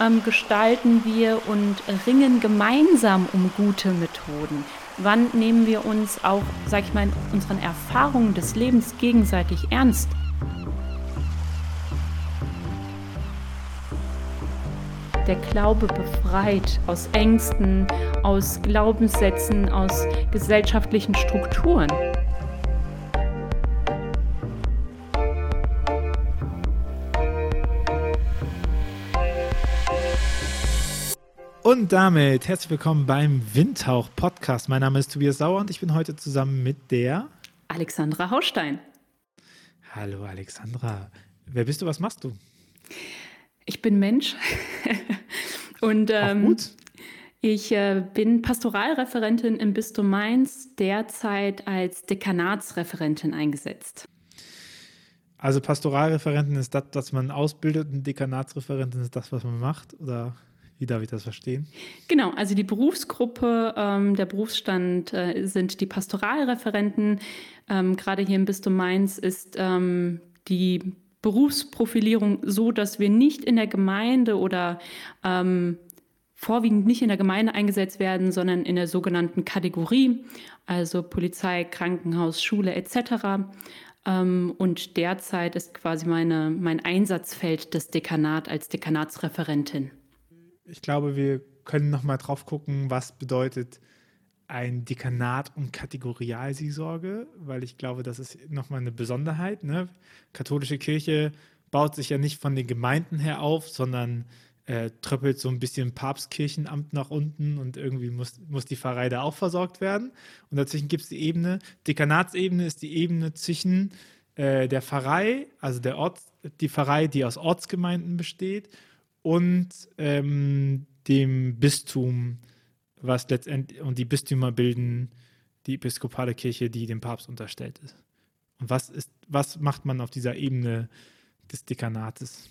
ähm, gestalten wir und ringen gemeinsam um gute Methoden? Wann nehmen wir uns auch, sag ich mal, unseren Erfahrungen des Lebens gegenseitig ernst? Der Glaube befreit aus Ängsten, aus Glaubenssätzen, aus gesellschaftlichen Strukturen. Und damit herzlich willkommen beim Windhauch Podcast. Mein Name ist Tobias Sauer und ich bin heute zusammen mit der Alexandra Haustein. Hallo Alexandra. Wer bist du? Was machst du? Ich bin Mensch. und ähm, ich äh, bin Pastoralreferentin im Bistum Mainz, derzeit als Dekanatsreferentin eingesetzt. Also Pastoralreferentin ist das, was man ausbildet und Dekanatsreferentin ist das, was man macht, oder? Wie darf ich das verstehen? Genau, also die Berufsgruppe, ähm, der Berufsstand äh, sind die Pastoralreferenten. Ähm, gerade hier im Bistum Mainz ist ähm, die Berufsprofilierung so, dass wir nicht in der Gemeinde oder ähm, vorwiegend nicht in der Gemeinde eingesetzt werden, sondern in der sogenannten Kategorie, also Polizei, Krankenhaus, Schule etc. Ähm, und derzeit ist quasi meine, mein Einsatzfeld das Dekanat als Dekanatsreferentin ich glaube, wir können noch mal drauf gucken, was bedeutet ein Dekanat und Kategorialseelsorge, weil ich glaube, das ist nochmal eine Besonderheit. Ne? Katholische Kirche baut sich ja nicht von den Gemeinden her auf, sondern äh, tröppelt so ein bisschen Papstkirchenamt nach unten und irgendwie muss, muss die Pfarrei da auch versorgt werden. Und dazwischen gibt es die Ebene, Dekanatsebene ist die Ebene zwischen äh, der Pfarrei, also der Ort, die Pfarrei, die aus Ortsgemeinden besteht, und ähm, dem Bistum, was letztendlich, und die Bistümer bilden die episkopale Kirche, die dem Papst unterstellt ist. Und was ist, was macht man auf dieser Ebene des Dekanates?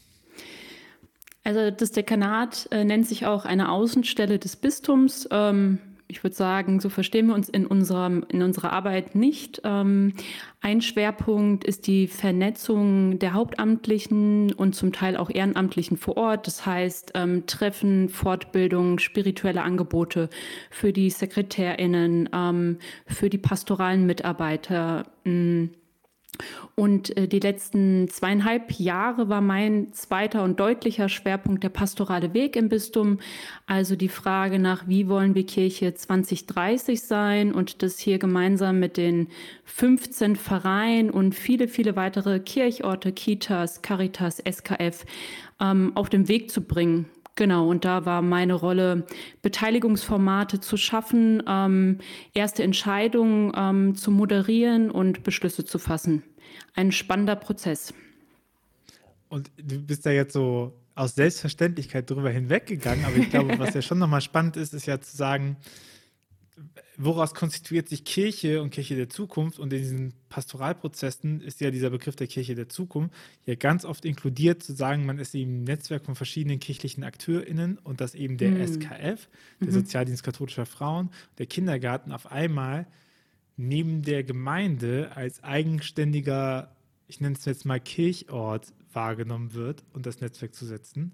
Also das Dekanat äh, nennt sich auch eine Außenstelle des Bistums. Ähm, ich würde sagen, so verstehen wir uns in, unserem, in unserer Arbeit nicht. Ähm, ein Schwerpunkt ist die Vernetzung der Hauptamtlichen und zum Teil auch Ehrenamtlichen vor Ort. Das heißt, ähm, Treffen, Fortbildung, spirituelle Angebote für die SekretärInnen, ähm, für die pastoralen Mitarbeiter. Mh, und äh, die letzten zweieinhalb Jahre war mein zweiter und deutlicher Schwerpunkt der pastorale Weg im Bistum. Also die Frage nach, wie wollen wir Kirche 2030 sein und das hier gemeinsam mit den 15 Vereinen und viele, viele weitere Kirchorte, Kitas, Caritas, SKF ähm, auf den Weg zu bringen. Genau, und da war meine Rolle, Beteiligungsformate zu schaffen, ähm, erste Entscheidungen ähm, zu moderieren und Beschlüsse zu fassen. Ein spannender Prozess. Und du bist da jetzt so aus Selbstverständlichkeit drüber hinweggegangen, aber ich glaube, was ja schon nochmal spannend ist, ist ja zu sagen, woraus konstituiert sich Kirche und Kirche der Zukunft? Und in diesen Pastoralprozessen ist ja dieser Begriff der Kirche der Zukunft ja ganz oft inkludiert, zu sagen, man ist eben ein Netzwerk von verschiedenen kirchlichen AkteurInnen und dass eben der mhm. SKF, der mhm. Sozialdienst katholischer Frauen, der Kindergarten auf einmal neben der Gemeinde als eigenständiger, ich nenne es jetzt mal Kirchort wahrgenommen wird und das Netzwerk zu setzen?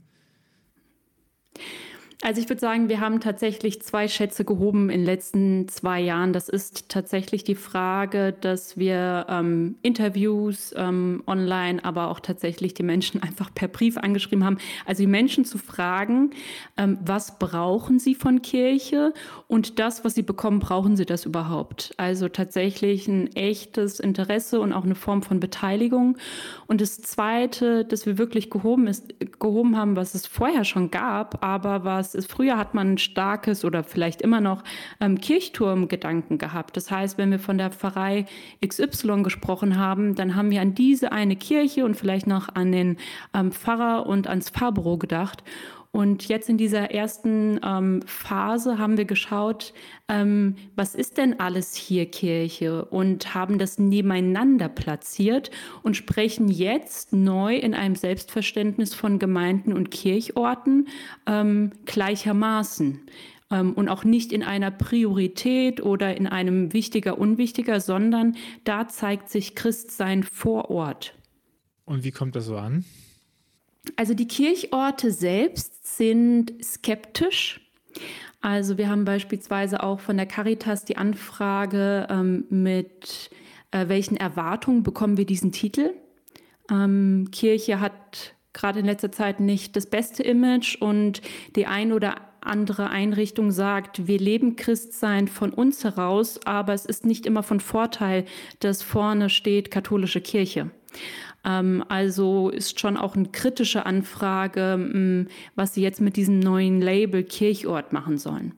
Also ich würde sagen, wir haben tatsächlich zwei Schätze gehoben in den letzten zwei Jahren. Das ist tatsächlich die Frage, dass wir ähm, Interviews ähm, online, aber auch tatsächlich die Menschen einfach per Brief angeschrieben haben. Also die Menschen zu fragen, ähm, was brauchen sie von Kirche und das, was sie bekommen, brauchen sie das überhaupt? Also tatsächlich ein echtes Interesse und auch eine Form von Beteiligung. Und das Zweite, das wir wirklich gehoben, ist, gehoben haben, was es vorher schon gab, aber was das ist, früher hat man ein starkes oder vielleicht immer noch ähm, Kirchturmgedanken gehabt. Das heißt, wenn wir von der Pfarrei XY gesprochen haben, dann haben wir an diese eine Kirche und vielleicht noch an den ähm, Pfarrer und ans Pfarrbüro gedacht. Und jetzt in dieser ersten ähm, Phase haben wir geschaut, ähm, was ist denn alles hier Kirche und haben das nebeneinander platziert und sprechen jetzt neu in einem Selbstverständnis von Gemeinden und Kirchorten ähm, gleichermaßen ähm, und auch nicht in einer Priorität oder in einem wichtiger, unwichtiger, sondern da zeigt sich Christsein vor Ort. Und wie kommt das so an? Also die Kirchorte selbst sind skeptisch. Also wir haben beispielsweise auch von der Caritas die Anfrage, ähm, mit äh, welchen Erwartungen bekommen wir diesen Titel. Ähm, Kirche hat gerade in letzter Zeit nicht das beste Image und die ein oder andere Einrichtung sagt, wir leben Christsein von uns heraus, aber es ist nicht immer von Vorteil, dass vorne steht katholische Kirche. Ähm, also ist schon auch eine kritische Anfrage, hm, was sie jetzt mit diesem neuen Label Kirchort machen sollen.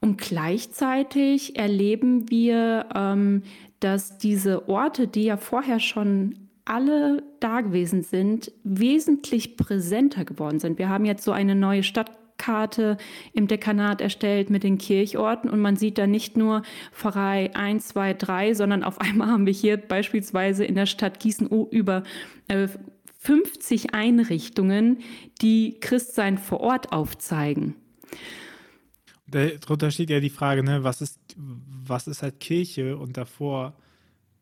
Und gleichzeitig erleben wir, ähm, dass diese Orte, die ja vorher schon alle da gewesen sind, wesentlich präsenter geworden sind. Wir haben jetzt so eine neue Stadtkarte im Dekanat erstellt mit den Kirchorten und man sieht da nicht nur Pfarrei 1, 2, 3, sondern auf einmal haben wir hier beispielsweise in der Stadt Gießen über äh, 50 Einrichtungen, die Christsein vor Ort aufzeigen. Darunter steht ja die Frage, ne, was ist, was ist halt Kirche und davor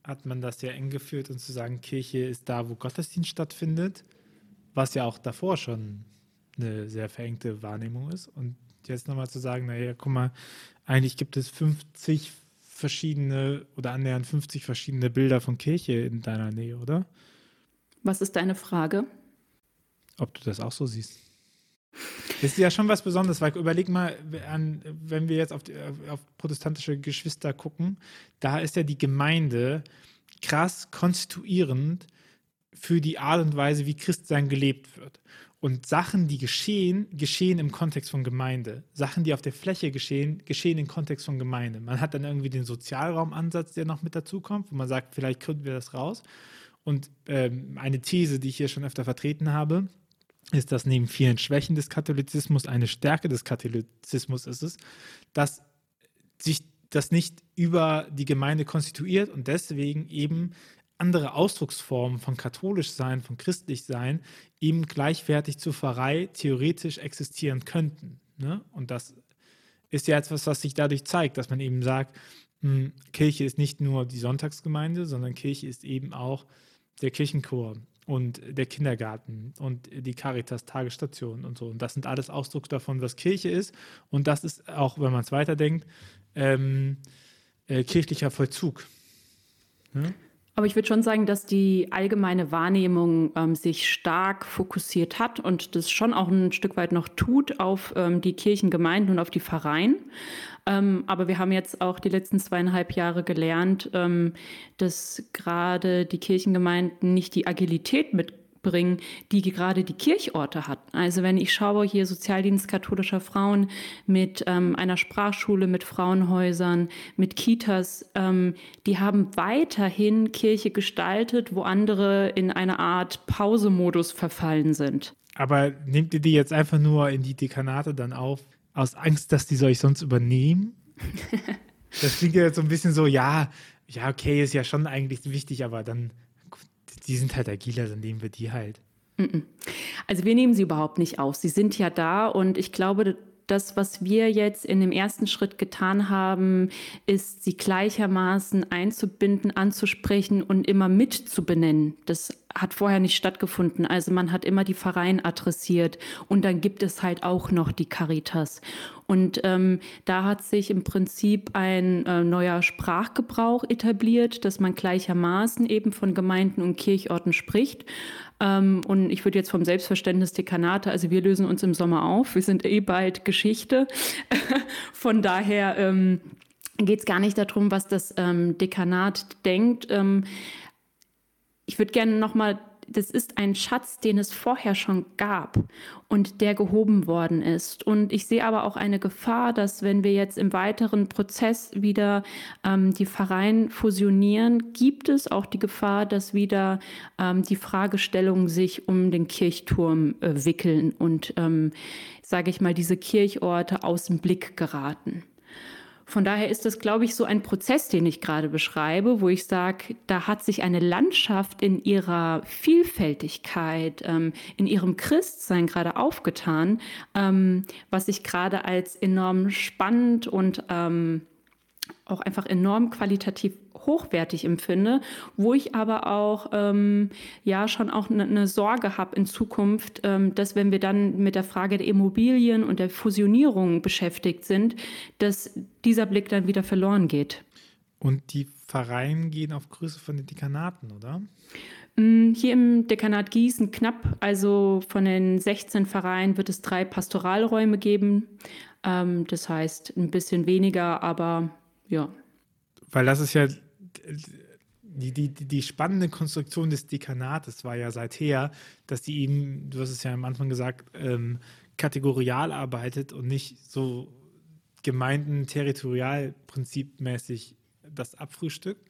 hat man das ja eng geführt und zu sagen, Kirche ist da, wo Gottesdienst stattfindet, was ja auch davor schon eine sehr verengte Wahrnehmung ist. Und jetzt nochmal zu sagen, naja, guck mal, eigentlich gibt es 50 verschiedene oder annähernd 50 verschiedene Bilder von Kirche in deiner Nähe, oder? Was ist deine Frage? Ob du das auch so siehst. Das ist ja schon was Besonderes, weil überleg mal, an, wenn wir jetzt auf, die, auf protestantische Geschwister gucken, da ist ja die Gemeinde krass konstituierend für die Art und Weise, wie Christsein gelebt wird. Und Sachen, die geschehen, geschehen im Kontext von Gemeinde. Sachen, die auf der Fläche geschehen, geschehen im Kontext von Gemeinde. Man hat dann irgendwie den Sozialraumansatz, der noch mit dazukommt, wo man sagt, vielleicht gründen wir das raus. Und ähm, eine These, die ich hier schon öfter vertreten habe, ist, dass neben vielen Schwächen des Katholizismus eine Stärke des Katholizismus ist es, dass sich das nicht über die Gemeinde konstituiert und deswegen eben andere Ausdrucksformen von katholisch sein, von christlich sein, eben gleichwertig zur Pfarrei theoretisch existieren könnten. Ne? Und das ist ja etwas, was sich dadurch zeigt, dass man eben sagt, mh, hm, Kirche ist nicht nur die Sonntagsgemeinde, sondern Kirche ist eben auch der Kirchenchor und der Kindergarten und die Caritas-Tagesstation und so. Und das sind alles Ausdruck davon, was Kirche ist. Und das ist auch, wenn man es weiterdenkt, ähm, äh, kirchlicher Vollzug. Ja? Aber ich würde schon sagen, dass die allgemeine Wahrnehmung ähm, sich stark fokussiert hat und das schon auch ein Stück weit noch tut auf ähm, die Kirchengemeinden und auf die Pfarreien. Ähm, aber wir haben jetzt auch die letzten zweieinhalb Jahre gelernt, ähm, dass gerade die Kirchengemeinden nicht die Agilität mit bringen, die gerade die Kirchorte hatten. Also wenn ich schaue hier Sozialdienst katholischer Frauen mit ähm, einer Sprachschule, mit Frauenhäusern, mit Kitas, ähm, die haben weiterhin Kirche gestaltet, wo andere in eine Art Pausemodus verfallen sind. Aber nehmt ihr die jetzt einfach nur in die Dekanate dann auf, aus Angst, dass die ich sonst übernehmen? das klingt ja jetzt so ein bisschen so, ja, ja, okay, ist ja schon eigentlich wichtig, aber dann die sind halt agiler, dann nehmen wir die halt. Also wir nehmen sie überhaupt nicht aus. Sie sind ja da und ich glaube, das, was wir jetzt in dem ersten Schritt getan haben, ist, sie gleichermaßen einzubinden, anzusprechen und immer mit zu benennen. Das hat vorher nicht stattgefunden. Also man hat immer die Pfarreien adressiert und dann gibt es halt auch noch die Caritas. Und ähm, da hat sich im Prinzip ein äh, neuer Sprachgebrauch etabliert, dass man gleichermaßen eben von Gemeinden und Kirchorten spricht. Ähm, und ich würde jetzt vom Selbstverständnis Dekanate, also wir lösen uns im Sommer auf, wir sind eh bald Geschichte. von daher ähm, geht es gar nicht darum, was das ähm, Dekanat denkt. Ähm, ich würde gerne nochmal das ist ein Schatz, den es vorher schon gab und der gehoben worden ist. Und ich sehe aber auch eine Gefahr, dass wenn wir jetzt im weiteren Prozess wieder ähm, die Pfarreien fusionieren, gibt es auch die Gefahr, dass wieder ähm, die Fragestellungen sich um den Kirchturm äh, wickeln und, ähm, sage ich mal, diese Kirchorte aus dem Blick geraten. Von daher ist das, glaube ich, so ein Prozess, den ich gerade beschreibe, wo ich sage, da hat sich eine Landschaft in ihrer Vielfältigkeit, ähm, in ihrem Christsein gerade aufgetan, ähm, was ich gerade als enorm spannend und ähm, auch einfach enorm qualitativ hochwertig empfinde, wo ich aber auch ähm, ja schon auch eine ne Sorge habe in Zukunft, ähm, dass wenn wir dann mit der Frage der Immobilien und der Fusionierung beschäftigt sind, dass dieser Blick dann wieder verloren geht. Und die Vereine gehen auf Größe von den Dekanaten, oder? Mm, hier im Dekanat Gießen knapp, also von den 16 Vereinen wird es drei Pastoralräume geben. Ähm, das heißt ein bisschen weniger, aber ja. Weil das ist ja die, die, die spannende Konstruktion des Dekanates war ja seither, dass die eben, du hast es ja am Anfang gesagt, ähm, kategorial arbeitet und nicht so Gemeinden territorialprinzipmäßig das abfrühstückt.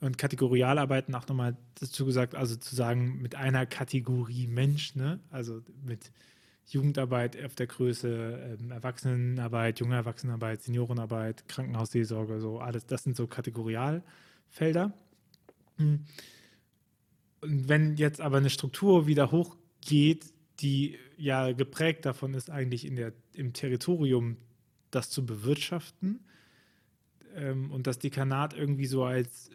Und kategorial arbeiten auch nochmal dazu gesagt, also zu sagen, mit einer Kategorie Mensch, ne? also mit Jugendarbeit auf der Größe, ähm, Erwachsenenarbeit, junge Erwachsenenarbeit, Seniorenarbeit, Krankenhausseelsorge, so alles, das sind so Kategorialfelder. Hm. Und wenn jetzt aber eine Struktur wieder hochgeht, die ja geprägt davon ist, eigentlich in der, im Territorium das zu bewirtschaften ähm, und das Dekanat irgendwie so als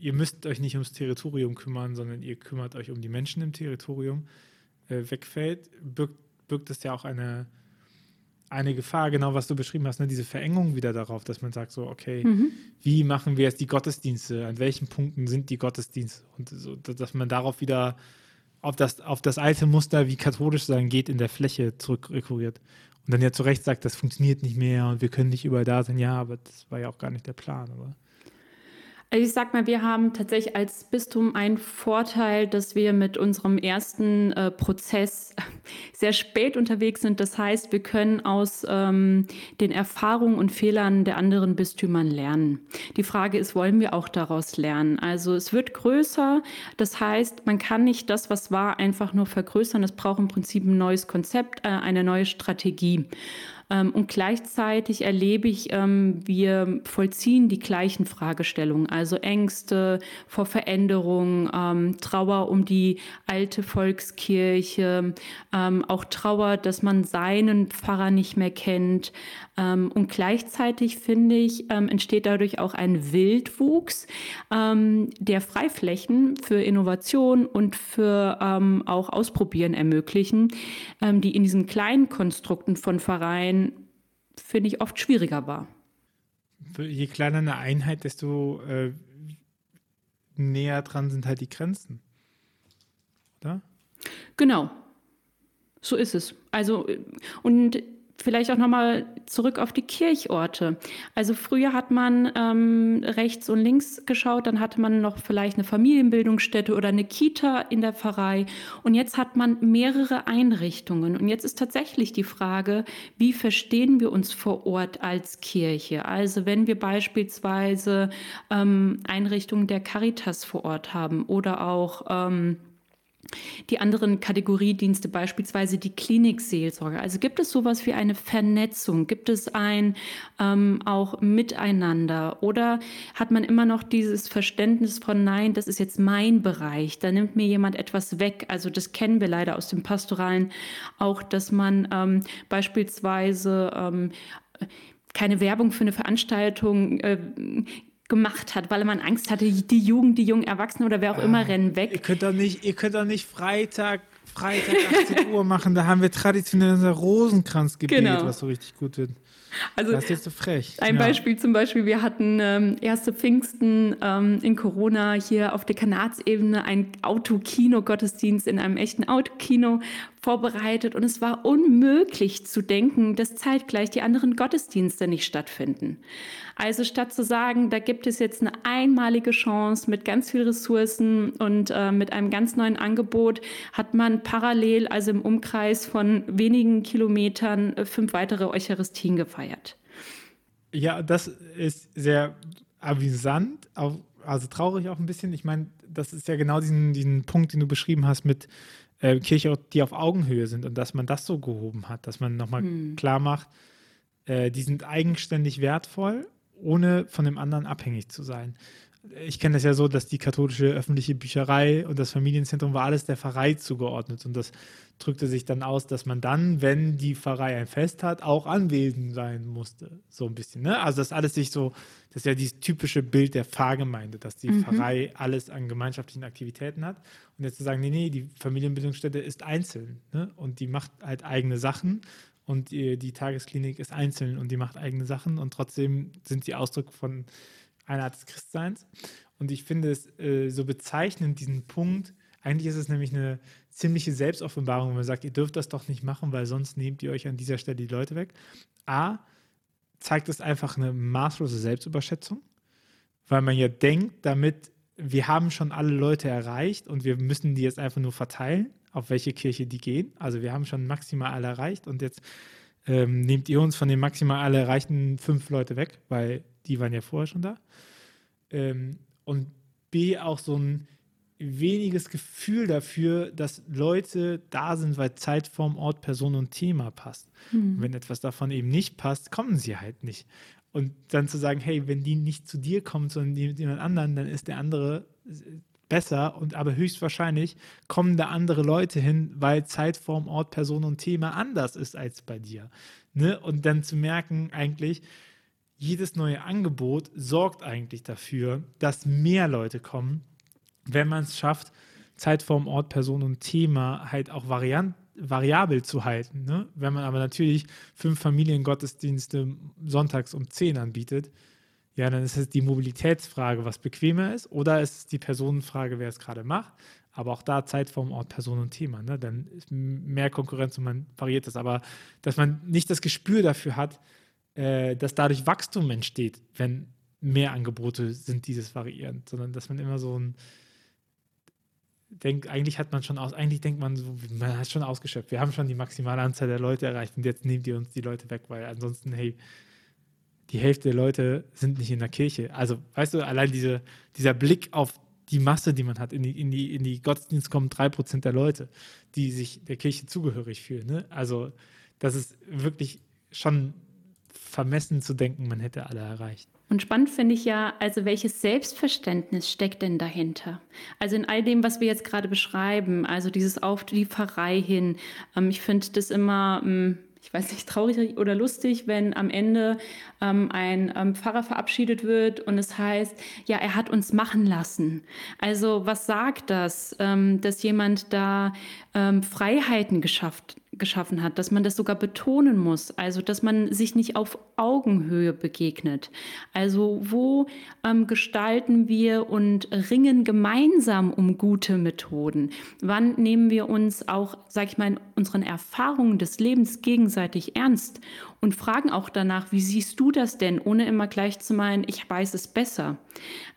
ihr müsst euch nicht ums Territorium kümmern, sondern ihr kümmert euch um die Menschen im Territorium, äh, wegfällt, birgt, birgt es ja auch eine, eine Gefahr, genau was du beschrieben hast, ne? diese Verengung wieder darauf, dass man sagt so, okay, mhm. wie machen wir jetzt die Gottesdienste, an welchen Punkten sind die Gottesdienste und so, dass man darauf wieder auf das, auf das alte Muster, wie katholisch sein geht, in der Fläche zurückrekurriert. Und dann ja zu Recht sagt, das funktioniert nicht mehr und wir können nicht überall da sein. Ja, aber das war ja auch gar nicht der Plan, oder? Also ich sag mal, wir haben tatsächlich als Bistum einen Vorteil, dass wir mit unserem ersten äh, Prozess sehr spät unterwegs sind. Das heißt, wir können aus ähm, den Erfahrungen und Fehlern der anderen Bistümern lernen. Die Frage ist, wollen wir auch daraus lernen? Also es wird größer. Das heißt, man kann nicht das, was war, einfach nur vergrößern. Es braucht im Prinzip ein neues Konzept, äh, eine neue Strategie. Ähm, und gleichzeitig erlebe ich, ähm, wir vollziehen die gleichen Fragestellungen, also Ängste vor Veränderung, ähm, Trauer um die alte Volkskirche, auch Trauer, dass man seinen Pfarrer nicht mehr kennt. und gleichzeitig finde ich, entsteht dadurch auch ein Wildwuchs der Freiflächen für Innovation und für auch Ausprobieren ermöglichen, die in diesen kleinen Konstrukten von Vereinen finde ich, oft schwieriger war. Je kleiner eine Einheit, desto äh, näher dran sind halt die Grenzen. Oder? Genau. So ist es. Also, äh, und Vielleicht auch nochmal zurück auf die Kirchorte. Also früher hat man ähm, rechts und links geschaut, dann hatte man noch vielleicht eine Familienbildungsstätte oder eine Kita in der Pfarrei. Und jetzt hat man mehrere Einrichtungen. Und jetzt ist tatsächlich die Frage, wie verstehen wir uns vor Ort als Kirche? Also wenn wir beispielsweise ähm, Einrichtungen der Caritas vor Ort haben oder auch ähm, die anderen Kategoriedienste, beispielsweise die Klinikseelsorge. Also gibt es sowas wie eine Vernetzung? Gibt es ein ähm, auch Miteinander? Oder hat man immer noch dieses Verständnis von, nein, das ist jetzt mein Bereich, da nimmt mir jemand etwas weg? Also das kennen wir leider aus dem Pastoralen auch, dass man ähm, beispielsweise ähm, keine Werbung für eine Veranstaltung äh, gemacht hat, weil man Angst hatte, die Jugend, die jungen Erwachsenen oder wer auch ah, immer rennen weg. Ihr könnt doch nicht, ihr könnt doch nicht Freitag, Freitag 18 Uhr machen, da haben wir traditionell unser Rosenkranzgebet, genau. was so richtig gut wird. Also, das ist jetzt so frech. Ein ja. Beispiel zum Beispiel, wir hatten ähm, erste Pfingsten ähm, in Corona hier auf der Kanatsebene ein Autokino-Gottesdienst in einem echten Autokino vorbereitet und es war unmöglich zu denken, dass zeitgleich die anderen Gottesdienste nicht stattfinden. Also statt zu sagen, da gibt es jetzt eine einmalige Chance mit ganz viel Ressourcen und äh, mit einem ganz neuen Angebot, hat man parallel, also im Umkreis von wenigen Kilometern, äh, fünf weitere Eucharistien gefeiert. Ja, das ist sehr avisant, also traurig auch ein bisschen. Ich meine, das ist ja genau diesen, diesen Punkt, den du beschrieben hast mit äh, Kirche, die auf Augenhöhe sind und dass man das so gehoben hat, dass man nochmal hm. klar macht, äh, die sind eigenständig wertvoll ohne von dem anderen abhängig zu sein. Ich kenne das ja so, dass die katholische öffentliche Bücherei und das Familienzentrum war alles der Pfarrei zugeordnet. Und das drückte sich dann aus, dass man dann, wenn die Pfarrei ein Fest hat, auch anwesend sein musste. So ein bisschen. Ne? Also das alles sich so, das ist ja dieses typische Bild der Pfarrgemeinde, dass die mhm. Pfarrei alles an gemeinschaftlichen Aktivitäten hat. Und jetzt zu sagen, nee, nee, die Familienbildungsstätte ist einzeln. Ne? Und die macht halt eigene Sachen. Und die, die Tagesklinik ist einzeln und die macht eigene Sachen. Und trotzdem sind sie Ausdruck von einer Art des Christseins. Und ich finde es äh, so bezeichnend, diesen Punkt. Eigentlich ist es nämlich eine ziemliche Selbstoffenbarung, wenn man sagt, ihr dürft das doch nicht machen, weil sonst nehmt ihr euch an dieser Stelle die Leute weg. A, zeigt es einfach eine maßlose Selbstüberschätzung, weil man ja denkt, damit wir haben schon alle Leute erreicht und wir müssen die jetzt einfach nur verteilen, auf welche Kirche die gehen. Also wir haben schon maximal alle erreicht und jetzt ähm, nehmt ihr uns von den maximal alle erreichten fünf Leute weg, weil die waren ja vorher schon da. Ähm, und B, auch so ein weniges Gefühl dafür, dass Leute da sind, weil Zeitform, Ort, Person und Thema passt. Mhm. wenn etwas davon eben nicht passt, kommen sie halt nicht. Und dann zu sagen, hey, wenn die nicht zu dir kommt, sondern jemand anderen, dann ist der andere besser und aber höchstwahrscheinlich kommen da andere Leute hin, weil Zeitform, Ort, Person und Thema anders ist als bei dir. Ne? Und dann zu merken, eigentlich, jedes neue Angebot sorgt eigentlich dafür, dass mehr Leute kommen, wenn man es schafft, Zeitform, Ort, Person und Thema halt auch variant, variabel zu halten. Ne? Wenn man aber natürlich fünf Familiengottesdienste sonntags um zehn anbietet, ja, dann ist es die Mobilitätsfrage, was bequemer ist, oder ist es die Personenfrage, wer es gerade macht. Aber auch da Zeitform, Ort, Person und Thema. Ne? Dann ist mehr Konkurrenz und man variiert das. Aber dass man nicht das Gespür dafür hat, äh, dass dadurch Wachstum entsteht, wenn mehr Angebote sind dieses variierend, sondern dass man immer so ein denkt, eigentlich hat man schon aus, eigentlich denkt man so, man hat schon ausgeschöpft. Wir haben schon die maximale Anzahl der Leute erreicht und jetzt nehmt ihr uns die Leute weg, weil ansonsten, hey, die Hälfte der Leute sind nicht in der Kirche. Also, weißt du, allein diese, dieser Blick auf die Masse, die man hat, in die, in die, in die Gottesdienst kommen drei Prozent der Leute, die sich der Kirche zugehörig fühlen. Ne? Also, das ist wirklich schon vermessen zu denken, man hätte alle erreicht. Und spannend finde ich ja, also welches Selbstverständnis steckt denn dahinter? Also in all dem, was wir jetzt gerade beschreiben, also dieses Auf die Pfarrei hin. Ähm, ich finde das immer, ähm, ich weiß nicht, traurig oder lustig, wenn am Ende ähm, ein ähm, Pfarrer verabschiedet wird und es heißt, ja, er hat uns machen lassen. Also was sagt das, ähm, dass jemand da ähm, Freiheiten geschafft, geschaffen hat, dass man das sogar betonen muss, also dass man sich nicht auf Augenhöhe begegnet. Also wo ähm, gestalten wir und ringen gemeinsam um gute Methoden? Wann nehmen wir uns auch, sag ich mal, in unseren Erfahrungen des Lebens gegenseitig ernst und fragen auch danach, wie siehst du das denn, ohne immer gleich zu meinen, ich weiß es besser.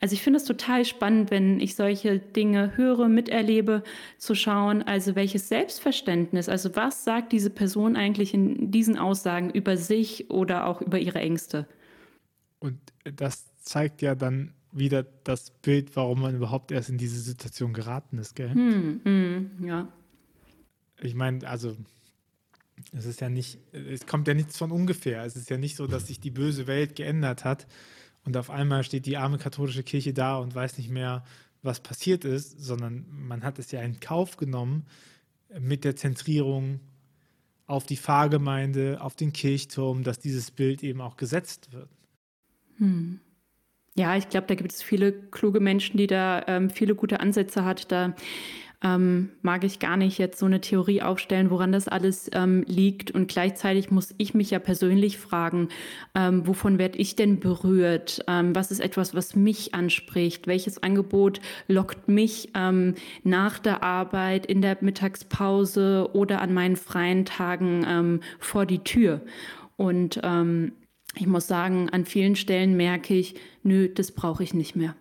Also ich finde es total spannend, wenn ich solche Dinge höre, miterlebe, zu schauen, also welches Selbstverständnis, also was sagt diese Person eigentlich in diesen Aussagen über sich oder auch über ihre Ängste. Und das zeigt ja dann wieder das Bild, warum man überhaupt erst in diese Situation geraten ist, gell? Hm, hm, ja. Ich meine, also es ist ja nicht, es kommt ja nichts von ungefähr. Es ist ja nicht so, dass sich die böse Welt geändert hat und auf einmal steht die arme katholische Kirche da und weiß nicht mehr, was passiert ist, sondern man hat es ja in Kauf genommen mit der Zentrierung auf die Pfarrgemeinde, auf den Kirchturm, dass dieses Bild eben auch gesetzt wird. Hm. Ja, ich glaube, da gibt es viele kluge Menschen, die da ähm, viele gute Ansätze hat. Da ähm, mag ich gar nicht jetzt so eine Theorie aufstellen, woran das alles ähm, liegt. Und gleichzeitig muss ich mich ja persönlich fragen, ähm, wovon werde ich denn berührt? Ähm, was ist etwas, was mich anspricht? Welches Angebot lockt mich ähm, nach der Arbeit, in der Mittagspause oder an meinen freien Tagen ähm, vor die Tür? Und ich muss sagen, an vielen Stellen merke ich, nö, das brauche ich nicht mehr.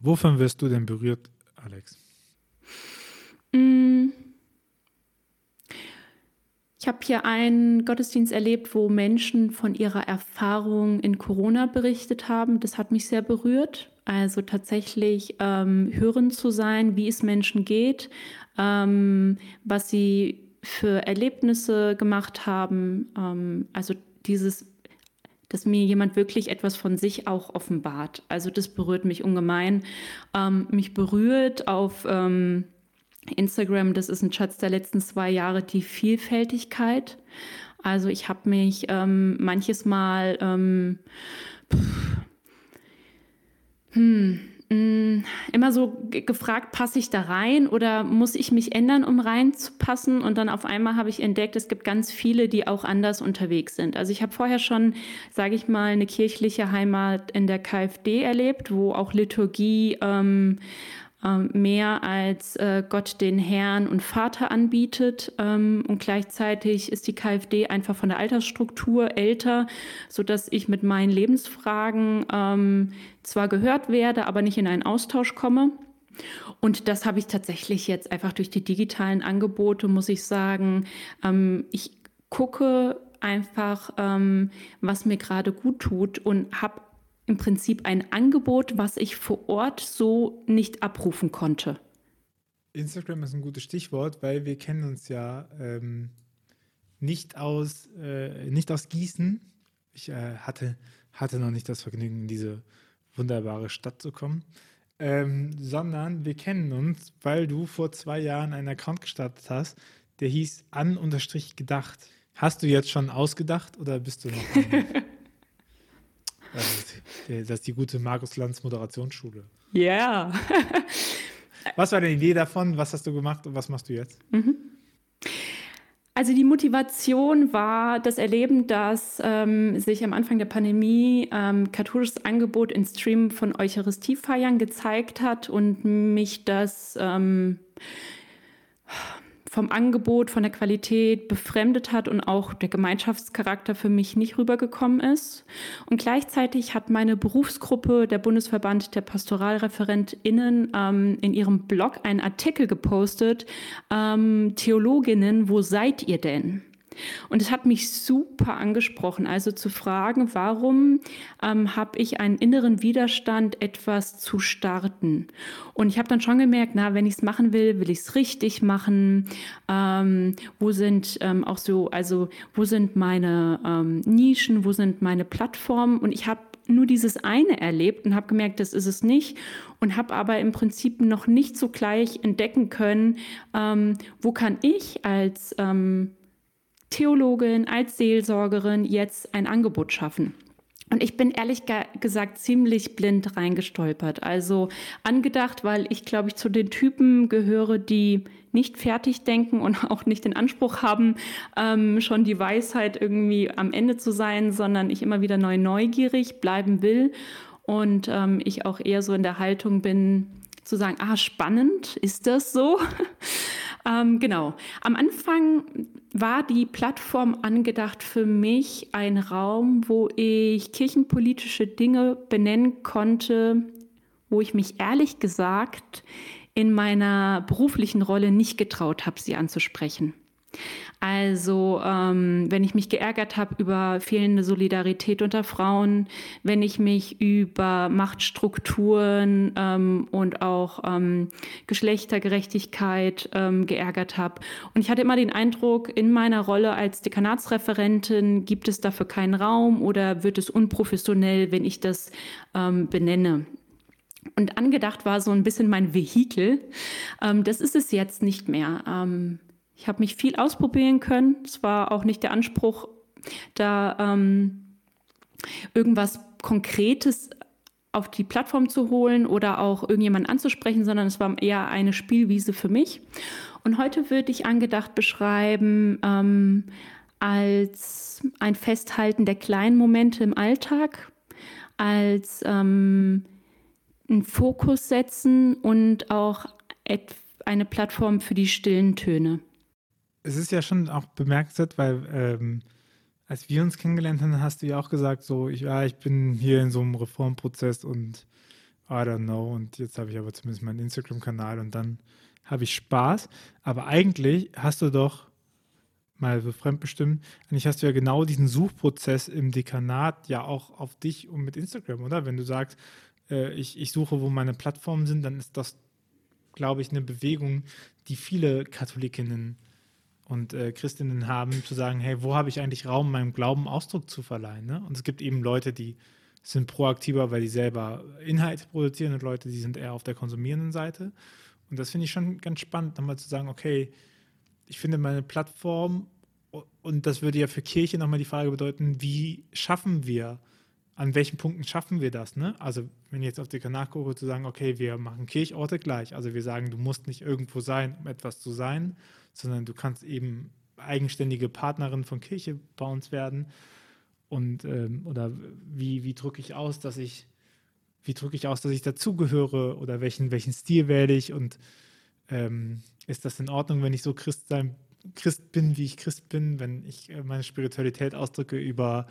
Wovon wirst du denn berührt, Alex? Mm. Ich habe hier einen Gottesdienst erlebt, wo Menschen von ihrer Erfahrung in Corona berichtet haben. Das hat mich sehr berührt. Also tatsächlich ähm, hören zu sein, wie es Menschen geht, ähm, was sie für Erlebnisse gemacht haben. Ähm, also dieses dass mir jemand wirklich etwas von sich auch offenbart. Also das berührt mich ungemein. Ähm, mich berührt auf ähm, Instagram, das ist ein Schatz der letzten zwei Jahre, die Vielfältigkeit. Also ich habe mich ähm, manches Mal ähm, pff, hm, Mm, immer so gefragt, passe ich da rein oder muss ich mich ändern, um reinzupassen? Und dann auf einmal habe ich entdeckt, es gibt ganz viele, die auch anders unterwegs sind. Also ich habe vorher schon, sage ich mal, eine kirchliche Heimat in der KfD erlebt, wo auch Liturgie ähm, mehr als äh, Gott den Herrn und Vater anbietet. Ähm, und gleichzeitig ist die KfD einfach von der Altersstruktur älter, sodass ich mit meinen Lebensfragen ähm, zwar gehört werde, aber nicht in einen Austausch komme. Und das habe ich tatsächlich jetzt einfach durch die digitalen Angebote, muss ich sagen. Ähm, ich gucke einfach, ähm, was mir gerade gut tut und habe im Prinzip ein Angebot, was ich vor Ort so nicht abrufen konnte. Instagram ist ein gutes Stichwort, weil wir kennen uns ja ähm, nicht, aus, äh, nicht aus Gießen. Ich äh, hatte, hatte noch nicht das Vergnügen, in diese wunderbare Stadt zu kommen, ähm, sondern wir kennen uns, weil du vor zwei Jahren einen Account gestartet hast, der hieß an-gedacht. Hast du jetzt schon ausgedacht oder bist du noch? Das ist die gute Markus Lanz Moderationsschule. Ja. Yeah. was war deine Idee davon? Was hast du gemacht und was machst du jetzt? Mhm. Also die Motivation war das Erleben, dass ähm, sich am Anfang der Pandemie ähm, katholisches Angebot in Stream von Eucharistiefeiern gezeigt hat und mich das ähm, vom Angebot, von der Qualität befremdet hat und auch der Gemeinschaftscharakter für mich nicht rübergekommen ist. Und gleichzeitig hat meine Berufsgruppe, der Bundesverband der PastoralreferentInnen, ähm, in ihrem Blog einen Artikel gepostet, ähm, Theologinnen, wo seid ihr denn? Und es hat mich super angesprochen, also zu fragen, warum ähm, habe ich einen inneren Widerstand, etwas zu starten? Und ich habe dann schon gemerkt, na, wenn ich es machen will, will ich es richtig machen. Ähm, wo sind ähm, auch so, also wo sind meine ähm, Nischen, wo sind meine Plattformen? Und ich habe nur dieses eine erlebt und habe gemerkt, das ist es nicht und habe aber im Prinzip noch nicht so gleich entdecken können, ähm, wo kann ich als ähm, Theologin, als Seelsorgerin jetzt ein Angebot schaffen. Und ich bin ehrlich gesagt ziemlich blind reingestolpert. Also angedacht, weil ich glaube ich zu den Typen gehöre, die nicht fertig denken und auch nicht den Anspruch haben, ähm, schon die Weisheit irgendwie am Ende zu sein, sondern ich immer wieder neu neugierig bleiben will. Und ähm, ich auch eher so in der Haltung bin, zu sagen, ah, spannend, ist das so? ähm, genau. Am Anfang war die Plattform angedacht für mich ein Raum, wo ich kirchenpolitische Dinge benennen konnte, wo ich mich ehrlich gesagt in meiner beruflichen Rolle nicht getraut habe, sie anzusprechen. Also ähm, wenn ich mich geärgert habe über fehlende Solidarität unter Frauen, wenn ich mich über Machtstrukturen ähm, und auch ähm, Geschlechtergerechtigkeit ähm, geärgert habe. Und ich hatte immer den Eindruck, in meiner Rolle als Dekanatsreferentin gibt es dafür keinen Raum oder wird es unprofessionell, wenn ich das ähm, benenne. Und angedacht war so ein bisschen mein Vehikel. Ähm, das ist es jetzt nicht mehr. Ich habe mich viel ausprobieren können. Es war auch nicht der Anspruch, da ähm, irgendwas Konkretes auf die Plattform zu holen oder auch irgendjemanden anzusprechen, sondern es war eher eine Spielwiese für mich. Und heute würde ich angedacht beschreiben ähm, als ein Festhalten der kleinen Momente im Alltag, als ähm, einen Fokus setzen und auch eine Plattform für die stillen Töne es ist ja schon auch bemerkenswert, weil ähm, als wir uns kennengelernt haben, hast du ja auch gesagt, so, ich, ja, ich bin hier in so einem Reformprozess und I don't know. Und jetzt habe ich aber zumindest meinen Instagram-Kanal und dann habe ich Spaß. Aber eigentlich hast du doch mal so fremdbestimmt, eigentlich hast du ja genau diesen Suchprozess im Dekanat ja auch auf dich und mit Instagram, oder? Wenn du sagst, äh, ich, ich suche, wo meine Plattformen sind, dann ist das, glaube ich, eine Bewegung, die viele Katholikinnen und äh, Christinnen haben, zu sagen, hey, wo habe ich eigentlich Raum, meinem Glauben Ausdruck zu verleihen? Ne? Und es gibt eben Leute, die sind proaktiver, weil die selber Inhalte produzieren und Leute, die sind eher auf der konsumierenden Seite. Und das finde ich schon ganz spannend, nochmal zu sagen, okay, ich finde meine Plattform, und das würde ja für Kirche nochmal die Frage bedeuten, wie schaffen wir, an welchen Punkten schaffen wir das? Ne? Also wenn ich jetzt auf die Kanal gucke, zu sagen, okay, wir machen Kirchorte gleich. Also wir sagen, du musst nicht irgendwo sein, um etwas zu sein, sondern du kannst eben eigenständige Partnerin von Kirche bei uns werden. Und ähm, oder wie, wie drücke ich aus, dass ich, wie drücke ich aus, dass ich dazugehöre oder welchen, welchen Stil wähle ich und ähm, ist das in Ordnung, wenn ich so Christ sein, Christ bin, wie ich Christ bin, wenn ich äh, meine Spiritualität ausdrücke über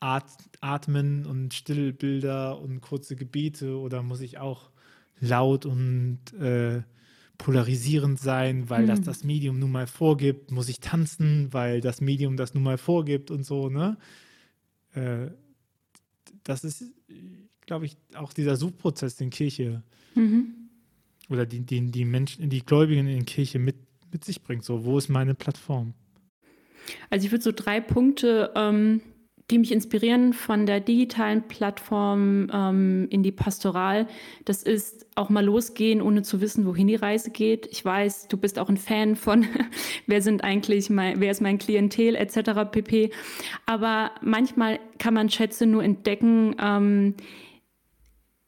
At Atmen und Stillbilder und kurze Gebete oder muss ich auch laut und äh, polarisierend sein, weil mhm. das das Medium nun mal vorgibt? Muss ich tanzen, weil das Medium das nun mal vorgibt und so, ne? Äh, das ist, glaube ich, auch dieser Suchprozess, den Kirche mhm. oder die, die, die Menschen, die Gläubigen in Kirche mit, mit sich bringt. So, wo ist meine Plattform? Also ich würde so drei Punkte ähm, die mich inspirieren von der digitalen Plattform ähm, in die Pastoral. Das ist auch mal losgehen, ohne zu wissen, wohin die Reise geht. Ich weiß, du bist auch ein Fan von, wer sind eigentlich mein, wer ist mein Klientel etc. pp. Aber manchmal kann man Schätze nur entdecken. Ähm,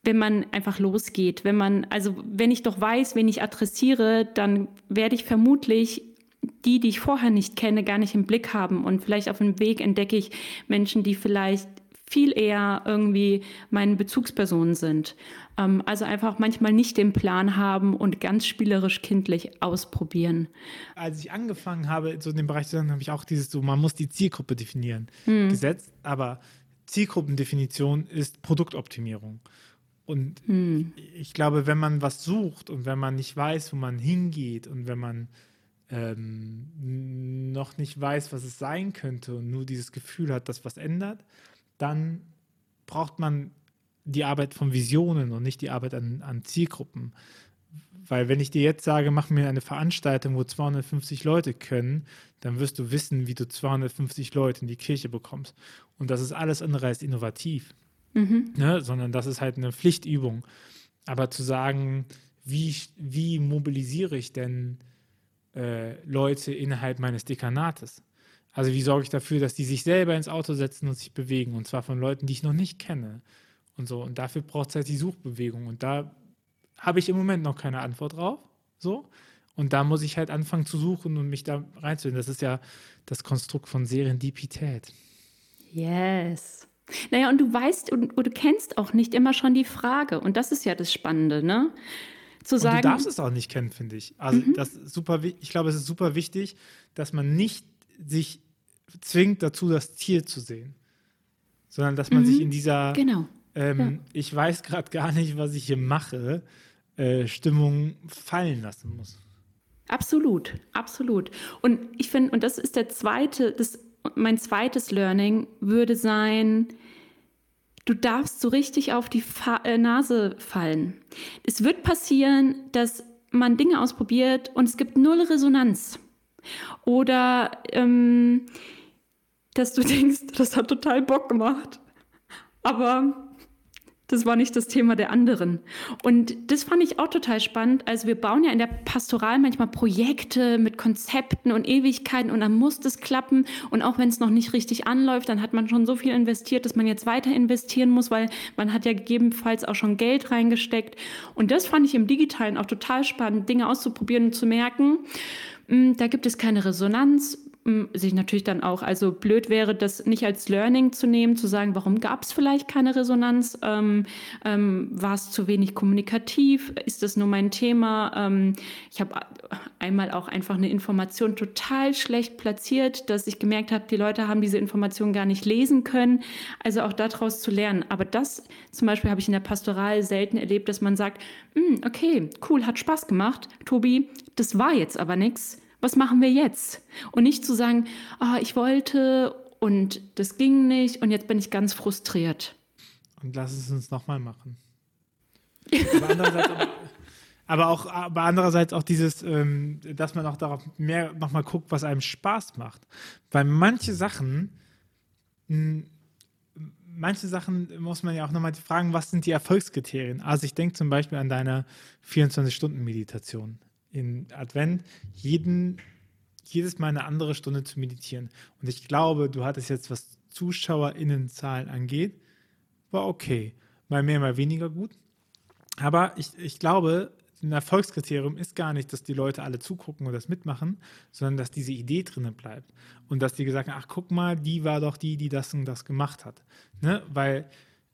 wenn man einfach losgeht, wenn man, also wenn ich doch weiß, wen ich adressiere, dann werde ich vermutlich die, die ich vorher nicht kenne, gar nicht im Blick haben. Und vielleicht auf dem Weg entdecke ich Menschen, die vielleicht viel eher irgendwie meine Bezugspersonen sind. Ähm, also einfach manchmal nicht den Plan haben und ganz spielerisch kindlich ausprobieren. Als ich angefangen habe, so in dem Bereich zu sein, habe ich auch dieses so, man muss die Zielgruppe definieren, hm. gesetzt. Aber Zielgruppendefinition ist Produktoptimierung. Und hm. ich glaube, wenn man was sucht und wenn man nicht weiß, wo man hingeht und wenn man ähm, noch nicht weiß, was es sein könnte und nur dieses Gefühl hat, dass was ändert, dann braucht man die Arbeit von Visionen und nicht die Arbeit an, an Zielgruppen. Weil wenn ich dir jetzt sage, mach mir eine Veranstaltung, wo 250 Leute können, dann wirst du wissen, wie du 250 Leute in die Kirche bekommst. Und das ist alles andere als innovativ, mhm. ne? sondern das ist halt eine Pflichtübung. Aber zu sagen, wie, wie mobilisiere ich denn äh, Leute innerhalb meines Dekanates? Also wie sorge ich dafür, dass die sich selber ins Auto setzen und sich bewegen? Und zwar von Leuten, die ich noch nicht kenne. Und so. Und dafür braucht es halt die Suchbewegung. Und da habe ich im Moment noch keine Antwort drauf. So. Und da muss ich halt anfangen zu suchen und mich da reinzuholen. Das ist ja das Konstrukt von Serendipität. Yes. Naja, und du weißt und, und, du kennst auch nicht immer schon die Frage. Und das ist ja das Spannende, ne? Zu sagen. Und du darfst es auch nicht kennen, finde ich. Also mhm. das super, ich glaube, es ist super wichtig, dass man nicht sich zwingt dazu, das Ziel zu sehen, sondern dass man mhm. sich in dieser, genau. ähm, ja. ich weiß gerade gar nicht, was ich hier mache, äh, Stimmung fallen lassen muss. Absolut, absolut. Und ich finde, und das ist der zweite, das, mein zweites Learning würde sein, du darfst so richtig auf die Fa äh, Nase fallen. Es wird passieren, dass man Dinge ausprobiert und es gibt null Resonanz. Oder ähm, dass du denkst, das hat total Bock gemacht. Aber das war nicht das Thema der anderen. Und das fand ich auch total spannend. Also wir bauen ja in der Pastoral manchmal Projekte mit Konzepten und Ewigkeiten und dann muss das klappen. Und auch wenn es noch nicht richtig anläuft, dann hat man schon so viel investiert, dass man jetzt weiter investieren muss, weil man hat ja gegebenenfalls auch schon Geld reingesteckt. Und das fand ich im Digitalen auch total spannend, Dinge auszuprobieren und zu merken, hm, da gibt es keine Resonanz sich natürlich dann auch, also blöd wäre, das nicht als Learning zu nehmen, zu sagen, warum gab es vielleicht keine Resonanz? Ähm, ähm, war es zu wenig kommunikativ? Ist das nur mein Thema? Ähm, ich habe einmal auch einfach eine Information total schlecht platziert, dass ich gemerkt habe, die Leute haben diese Information gar nicht lesen können. Also auch daraus zu lernen. Aber das zum Beispiel habe ich in der Pastoral selten erlebt, dass man sagt, hm, okay, cool, hat Spaß gemacht. Tobi, das war jetzt aber nichts was machen wir jetzt? Und nicht zu sagen, oh, ich wollte und das ging nicht und jetzt bin ich ganz frustriert. Und lass es uns nochmal machen. aber andererseits, aber, aber auch, aber andererseits auch dieses, ähm, dass man auch darauf mehr nochmal guckt, was einem Spaß macht. Weil manche Sachen, mh, manche Sachen muss man ja auch nochmal fragen, was sind die Erfolgskriterien? Also ich denke zum Beispiel an deine 24-Stunden-Meditation in Advent, jeden, jedes Mal eine andere Stunde zu meditieren. Und ich glaube, du hattest jetzt, was ZuschauerInnenzahlen angeht, war okay. Mal mehr, mal weniger gut. Aber ich, ich glaube, ein Erfolgskriterium ist gar nicht, dass die Leute alle zugucken und das mitmachen, sondern dass diese Idee drinnen bleibt. Und dass die gesagt haben, ach guck mal, die war doch die, die das und das gemacht hat. Ne? Weil,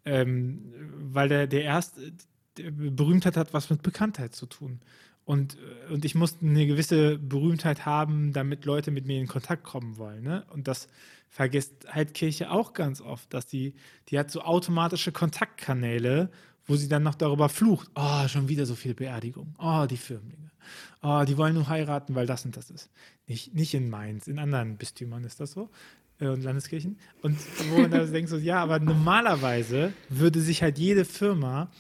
ähm, weil der, der erste, der Berühmtheit hat was mit Bekanntheit zu tun. Und, und ich muss eine gewisse Berühmtheit haben, damit Leute mit mir in Kontakt kommen wollen. Ne? Und das vergisst halt Kirche auch ganz oft, dass die, die hat so automatische Kontaktkanäle wo sie dann noch darüber flucht, oh, schon wieder so viel Beerdigung, oh, die Firmlinge, oh, die wollen nur heiraten, weil das und das ist. Nicht, nicht in Mainz, in anderen Bistümern ist das so äh, und Landeskirchen. Und wo man da denkt so, ja, aber normalerweise würde sich halt jede Firma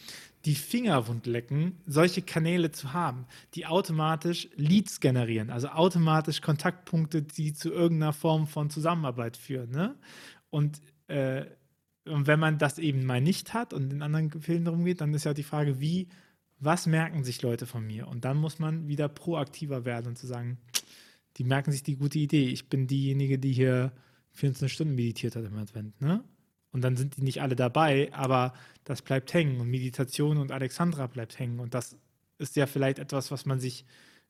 die Finger wund lecken, solche Kanäle zu haben, die automatisch Leads generieren, also automatisch Kontaktpunkte, die zu irgendeiner Form von Zusammenarbeit führen. Ne? Und äh, und wenn man das eben mal nicht hat und in anderen Gefilden darum geht, dann ist ja die Frage, wie, was merken sich Leute von mir? Und dann muss man wieder proaktiver werden und zu sagen, die merken sich die gute Idee. Ich bin diejenige, die hier 14 Stunden meditiert hat im Advent, ne? Und dann sind die nicht alle dabei, aber das bleibt hängen und Meditation und Alexandra bleibt hängen. Und das ist ja vielleicht etwas, was man sich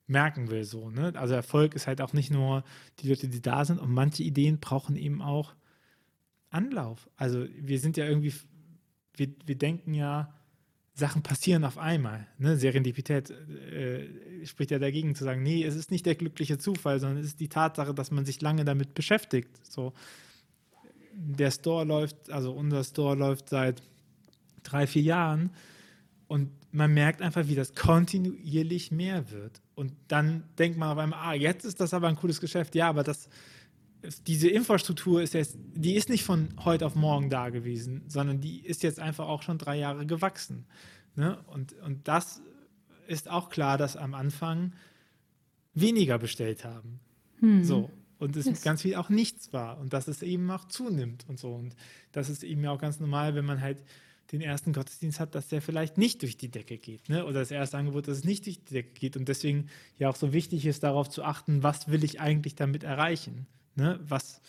merken will, so, ne? Also Erfolg ist halt auch nicht nur die Leute, die da sind und manche Ideen brauchen eben auch Anlauf. Also wir sind ja irgendwie, wir, wir denken ja, Sachen passieren auf einmal. Ne? Serendipität äh, spricht ja dagegen zu sagen, nee, es ist nicht der glückliche Zufall, sondern es ist die Tatsache, dass man sich lange damit beschäftigt. So, der Store läuft, also unser Store läuft seit drei, vier Jahren und man merkt einfach, wie das kontinuierlich mehr wird. Und dann denkt man auf einmal, ah, jetzt ist das aber ein cooles Geschäft. Ja, aber das diese Infrastruktur ist jetzt, die ist nicht von heute auf morgen da gewesen, sondern die ist jetzt einfach auch schon drei Jahre gewachsen. Ne? Und, und das ist auch klar, dass am Anfang weniger bestellt haben. Hm. So. Und es yes. ganz viel auch nichts war. Und dass es eben auch zunimmt und so. Und das ist eben auch ganz normal, wenn man halt den ersten Gottesdienst hat, dass der vielleicht nicht durch die Decke geht. Ne? Oder das erste Angebot, dass es nicht durch die Decke geht. Und deswegen ja auch so wichtig ist, darauf zu achten, was will ich eigentlich damit erreichen. Ne? Was,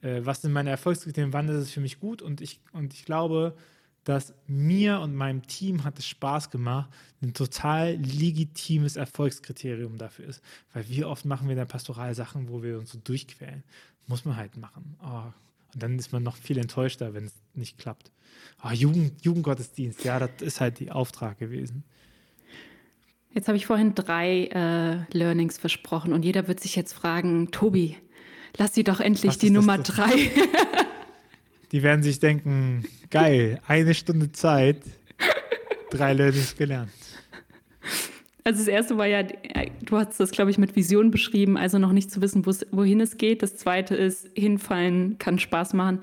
äh, was sind meine Erfolgskriterien, wann ist es für mich gut? Und ich, und ich glaube, dass mir und meinem Team hat es Spaß gemacht, ein total legitimes Erfolgskriterium dafür ist. Weil wie oft machen wir in der Pastoral Sachen, wo wir uns so durchquälen. Muss man halt machen. Oh. Und dann ist man noch viel enttäuschter, wenn es nicht klappt. Oh, Jugend, Jugendgottesdienst, ja, das ist halt die Auftrag gewesen. Jetzt habe ich vorhin drei äh, Learnings versprochen und jeder wird sich jetzt fragen, Tobi, lass sie doch endlich Was die Nummer das? drei. die werden sich denken, geil, eine Stunde Zeit, drei Learnings gelernt. Also das erste war ja, du hast das, glaube ich, mit Vision beschrieben, also noch nicht zu wissen, wohin es geht. Das zweite ist, hinfallen kann Spaß machen.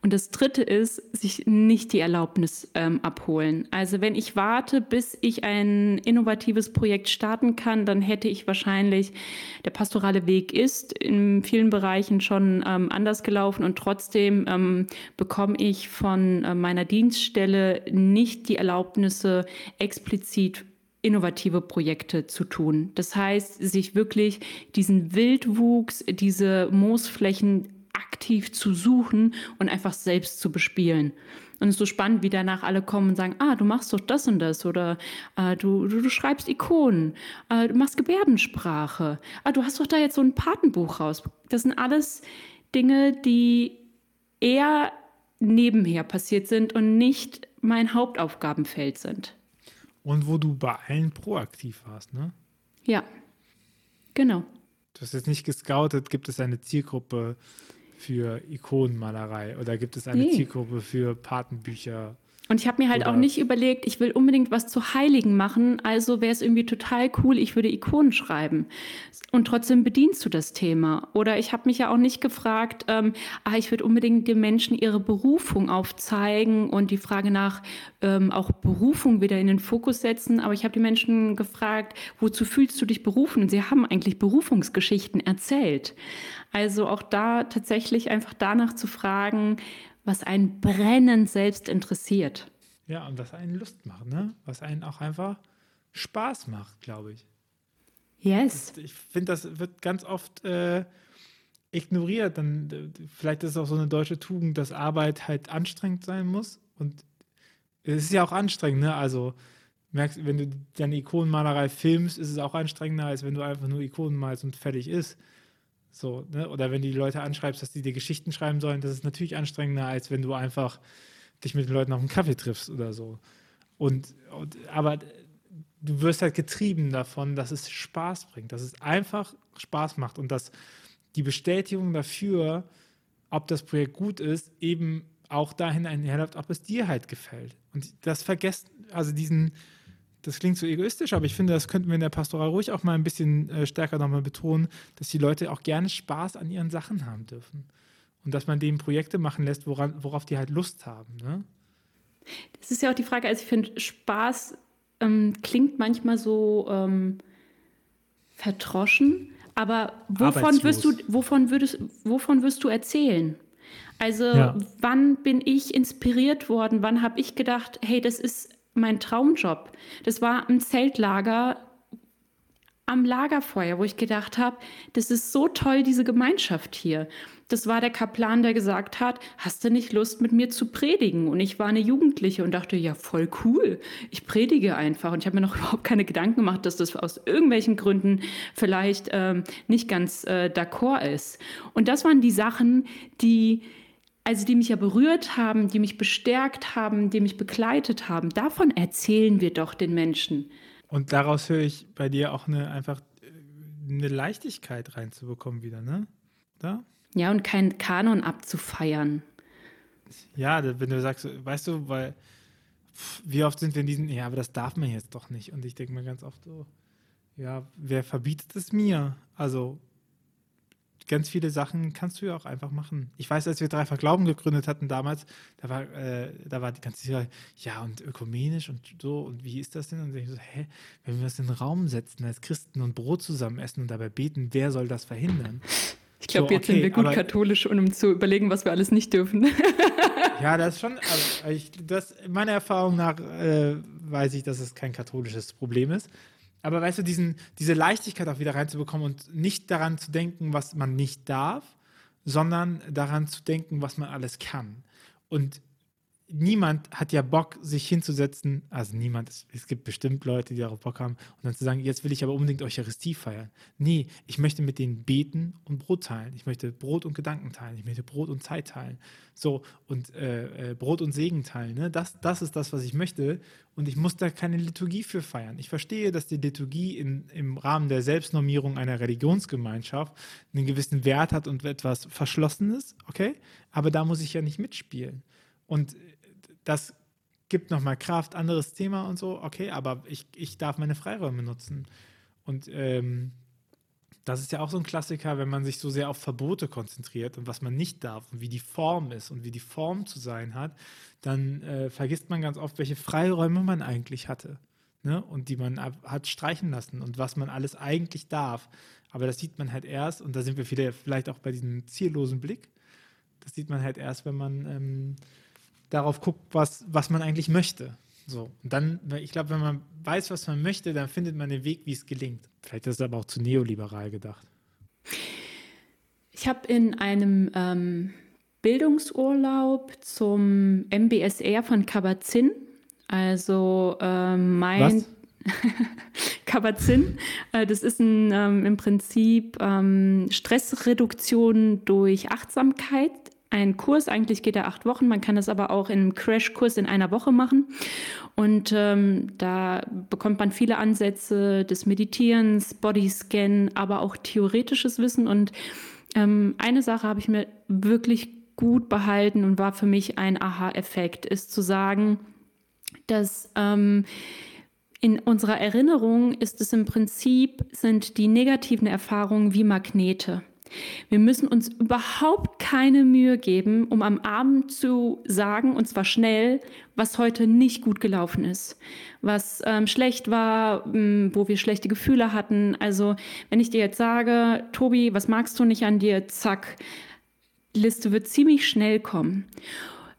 Und das dritte ist, sich nicht die Erlaubnis ähm, abholen. Also wenn ich warte, bis ich ein innovatives Projekt starten kann, dann hätte ich wahrscheinlich, der pastorale Weg ist in vielen Bereichen schon ähm, anders gelaufen und trotzdem ähm, bekomme ich von äh, meiner Dienststelle nicht die Erlaubnisse explizit innovative Projekte zu tun. Das heißt, sich wirklich diesen Wildwuchs, diese Moosflächen aktiv zu suchen und einfach selbst zu bespielen. Und es ist so spannend, wie danach alle kommen und sagen, ah, du machst doch das und das oder äh, du, du, du, schreibst Ikonen, äh, du machst Gebärdensprache, ah, du hast doch da jetzt so ein Patenbuch raus. Das sind alles Dinge, die eher nebenher passiert sind und nicht mein Hauptaufgabenfeld sind. Und wo du bei allen proaktiv warst, ne? Ja, genau. Du hast jetzt nicht gescoutet, gibt es eine Zielgruppe für Ikonenmalerei oder gibt es eine nee. Zielgruppe für Patenbücher? Und ich habe mir halt Oder auch nicht überlegt, ich will unbedingt was zu Heiligen machen, also wäre es irgendwie total cool, ich würde Ikonen schreiben. Und trotzdem bedienst du das Thema. Oder ich habe mich ja auch nicht gefragt, ähm, ah, ich würde unbedingt den Menschen ihre Berufung aufzeigen und die Frage nach ähm, auch Berufung wieder in den Fokus setzen. Aber ich habe die Menschen gefragt, wozu fühlst du dich berufen? Und sie haben eigentlich Berufungsgeschichten erzählt. Also auch da tatsächlich einfach danach zu fragen, was einen brennend selbst interessiert. Ja, und was einen Lust macht, ne? Was einen auch einfach Spaß macht, glaube ich. Yes. Das, ich finde, das wird ganz oft äh, ignoriert. Dann, vielleicht ist es auch so eine deutsche Tugend, dass Arbeit halt anstrengend sein muss. Und es ist ja auch anstrengend, ne? Also merkst, wenn du deine Ikonenmalerei filmst, ist es auch anstrengender, als wenn du einfach nur Ikonen malst und fertig ist. So, ne? Oder wenn du die Leute anschreibst, dass die dir Geschichten schreiben sollen, das ist natürlich anstrengender, als wenn du einfach dich mit den Leuten auf einen Kaffee triffst oder so. Und, und aber du wirst halt getrieben davon, dass es Spaß bringt, dass es einfach Spaß macht und dass die Bestätigung dafür, ob das Projekt gut ist, eben auch dahin einherläuft, ob es dir halt gefällt. Und das vergessen, also diesen, das klingt so egoistisch, aber ich finde, das könnten wir in der Pastoral ruhig auch mal ein bisschen äh, stärker nochmal betonen, dass die Leute auch gerne Spaß an ihren Sachen haben dürfen. Und dass man denen Projekte machen lässt, woran, worauf die halt Lust haben. Ne? Das ist ja auch die Frage, also ich finde, Spaß ähm, klingt manchmal so ähm, verdroschen, aber wovon wirst du, wovon würdest, wovon wirst du erzählen? Also ja. wann bin ich inspiriert worden? Wann habe ich gedacht, hey, das ist mein Traumjob. Das war ein Zeltlager am Lagerfeuer, wo ich gedacht habe, das ist so toll, diese Gemeinschaft hier. Das war der Kaplan, der gesagt hat, hast du nicht Lust, mit mir zu predigen? Und ich war eine Jugendliche und dachte, ja, voll cool. Ich predige einfach. Und ich habe mir noch überhaupt keine Gedanken gemacht, dass das aus irgendwelchen Gründen vielleicht ähm, nicht ganz äh, d'accord ist. Und das waren die Sachen, die also die mich ja berührt haben, die mich bestärkt haben, die mich begleitet haben, davon erzählen wir doch den Menschen. Und daraus höre ich bei dir auch eine einfach äh, eine Leichtigkeit reinzubekommen wieder, ne? Da? Ja, und keinen Kanon abzufeiern. Ja, wenn du sagst, weißt du, weil wie oft sind wir in diesen, ja, aber das darf man jetzt doch nicht. Und ich denke mir ganz oft so, ja, wer verbietet es mir? Also ganz viele Sachen kannst du ja auch einfach machen. Ich weiß, als wir Dreifach Glauben gegründet hatten damals, da war, äh, da war die ganze Zeit, ja, und ökumenisch und so, und wie ist das denn? Und ich so, hä, wenn wir uns in den Raum setzen als Christen und Brot zusammen essen und dabei beten, wer soll das verhindern? Ich glaube, so, jetzt okay, sind wir gut katholisch, um zu überlegen, was wir alles nicht dürfen. ja, das ist schon, also ich, das, meiner Erfahrung nach äh, weiß ich, dass es kein katholisches Problem ist. Aber weißt du, diesen, diese Leichtigkeit auch wieder reinzubekommen und nicht daran zu denken, was man nicht darf, sondern daran zu denken, was man alles kann. Und niemand hat ja Bock, sich hinzusetzen, also niemand, es, gibt bestimmt Leute, die darauf Bock haben, und dann zu sagen, jetzt will ich aber unbedingt Eucharistie feiern. Nee, ich möchte mit denen beten und Brot teilen. Ich möchte Brot und Gedanken teilen. Ich möchte Brot und Zeit teilen. So, und äh, äh, Brot und Segen teilen. Ne? Das, das ist das, was ich möchte. Und ich muss da keine Liturgie für feiern. Ich verstehe, dass die Liturgie in, im Rahmen der Selbstnormierung einer Religionsgemeinschaft einen gewissen Wert hat und etwas Verschlossenes, okay? Aber da muss ich ja nicht mitspielen. Und das gibt nochmal Kraft, anderes Thema und so, okay, aber ich, ich darf meine Freiräume nutzen. Und ähm, das ist ja auch so ein Klassiker, wenn man sich so sehr auf Verbote konzentriert und was man nicht darf und wie die Form ist und wie die Form zu sein hat, dann äh, vergisst man ganz oft, welche Freiräume man eigentlich hatte. Ne? Und die man hat streichen lassen und was man alles eigentlich darf. Aber das sieht man halt erst, und da sind wir vielleicht auch bei diesem ziellosen Blick, das sieht man halt erst, wenn man ähm, darauf guckt, was, was man eigentlich möchte. So. Und dann, ich glaube, wenn man weiß, was man möchte, dann findet man den Weg, wie es gelingt. Vielleicht ist es aber auch zu neoliberal gedacht. Ich habe in einem ähm, Bildungsurlaub zum MBSR von Kabazin, also ähm, mein Kabazin, äh, das ist ein, ähm, im Prinzip ähm, Stressreduktion durch Achtsamkeit ein Kurs. Eigentlich geht er acht Wochen. Man kann das aber auch in einem Crashkurs in einer Woche machen. Und ähm, da bekommt man viele Ansätze des Meditierens, Bodyscan, aber auch theoretisches Wissen. Und ähm, eine Sache habe ich mir wirklich gut behalten und war für mich ein Aha-Effekt, ist zu sagen, dass ähm, in unserer Erinnerung ist es im Prinzip, sind die negativen Erfahrungen wie Magnete. Wir müssen uns überhaupt keine Mühe geben, um am Abend zu sagen, und zwar schnell, was heute nicht gut gelaufen ist, was ähm, schlecht war, ähm, wo wir schlechte Gefühle hatten. Also wenn ich dir jetzt sage, Tobi, was magst du nicht an dir? Zack, die Liste wird ziemlich schnell kommen.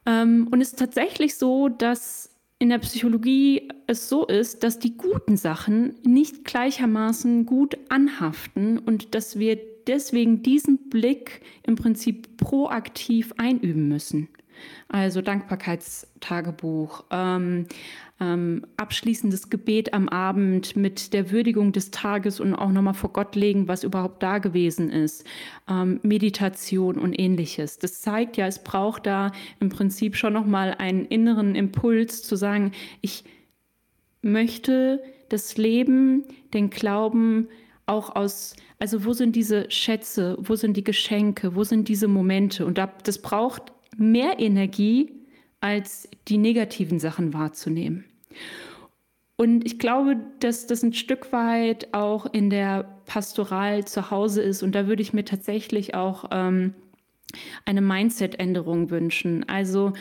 Ähm, und es ist tatsächlich so, dass in der Psychologie es so ist, dass die guten Sachen nicht gleichermaßen gut anhaften und dass wir deswegen diesen Blick im Prinzip proaktiv einüben müssen. Also Dankbarkeitstagebuch, ähm, ähm, abschließendes Gebet am Abend mit der Würdigung des Tages und auch nochmal vor Gott legen, was überhaupt da gewesen ist, ähm, Meditation und ähnliches. Das zeigt ja, es braucht da im Prinzip schon nochmal einen inneren Impuls zu sagen, ich möchte das Leben, den Glauben auch aus, also wo sind diese Schätze, wo sind die Geschenke, wo sind diese Momente? Und das braucht mehr Energie, als die negativen Sachen wahrzunehmen. Und ich glaube, dass das ein Stück weit auch in der Pastoral zu Hause ist. Und da würde ich mir tatsächlich auch ähm, eine Mindset-Änderung wünschen. Also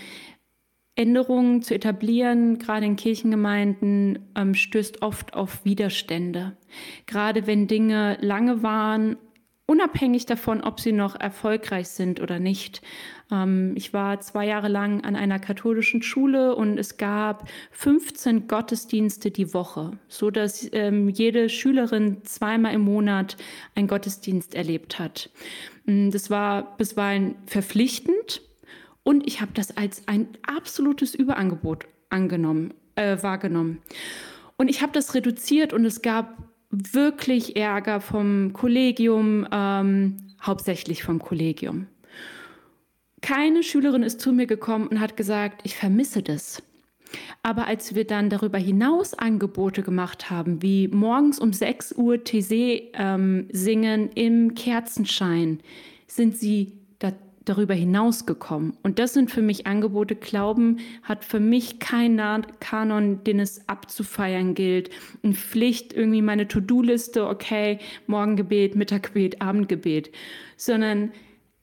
Änderungen zu etablieren, gerade in Kirchengemeinden, ähm, stößt oft auf Widerstände. Gerade wenn Dinge lange waren, unabhängig davon, ob sie noch erfolgreich sind oder nicht. Ähm, ich war zwei Jahre lang an einer katholischen Schule und es gab 15 Gottesdienste die Woche, so dass ähm, jede Schülerin zweimal im Monat einen Gottesdienst erlebt hat. Mm, das war bisweilen verpflichtend und ich habe das als ein absolutes Überangebot angenommen, äh, wahrgenommen. Und ich habe das reduziert und es gab wirklich Ärger vom Kollegium, ähm, hauptsächlich vom Kollegium. Keine Schülerin ist zu mir gekommen und hat gesagt, ich vermisse das. Aber als wir dann darüber hinaus Angebote gemacht haben, wie morgens um 6 Uhr TC ähm, singen im Kerzenschein, sind sie darüber hinausgekommen. Und das sind für mich Angebote. Glauben hat für mich keinen Kanon, den es abzufeiern gilt. Eine Pflicht, irgendwie meine To-Do-Liste, okay, Morgengebet, Mittaggebet, Abendgebet, sondern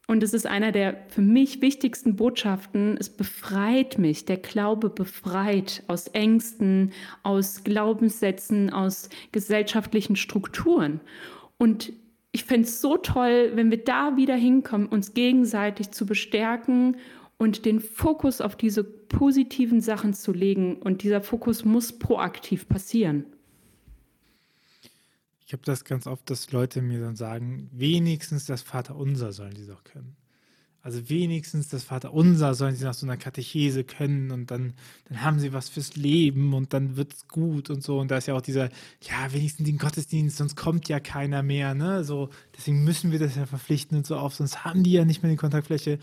und es ist einer der für mich wichtigsten Botschaften. Es befreit mich. Der Glaube befreit aus Ängsten, aus Glaubenssätzen, aus gesellschaftlichen Strukturen. Und ich fände es so toll, wenn wir da wieder hinkommen, uns gegenseitig zu bestärken und den Fokus auf diese positiven Sachen zu legen. Und dieser Fokus muss proaktiv passieren. Ich habe das ganz oft, dass Leute mir dann sagen, wenigstens das Vaterunser sollen sie doch können. Also wenigstens das Vaterunser sollen sie nach so einer Katechese können und dann, dann haben sie was fürs Leben und dann wird es gut und so. Und da ist ja auch dieser, ja, wenigstens den Gottesdienst, sonst kommt ja keiner mehr, ne? So, deswegen müssen wir das ja verpflichten und so auf, sonst haben die ja nicht mehr die Kontaktfläche.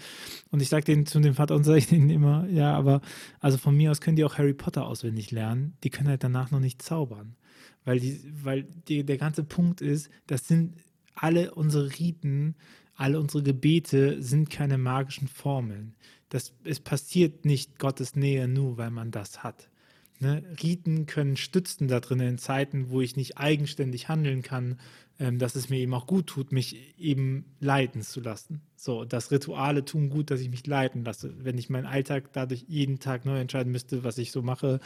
Und ich sage denen zu dem Vaterunser ich denen immer, ja, aber also von mir aus können die auch Harry Potter auswendig lernen, die können halt danach noch nicht zaubern. Weil, die, weil die, der ganze Punkt ist, das sind alle unsere Riten, alle unsere Gebete sind keine magischen Formeln. Das, es passiert nicht Gottes Nähe nur, weil man das hat. Ne? Riten können stützen da drin in Zeiten, wo ich nicht eigenständig handeln kann, ähm, dass es mir eben auch gut tut, mich eben leiten zu lassen. So, dass Rituale tun gut, dass ich mich leiten lasse. Wenn ich meinen Alltag dadurch jeden Tag neu entscheiden müsste, was ich so mache,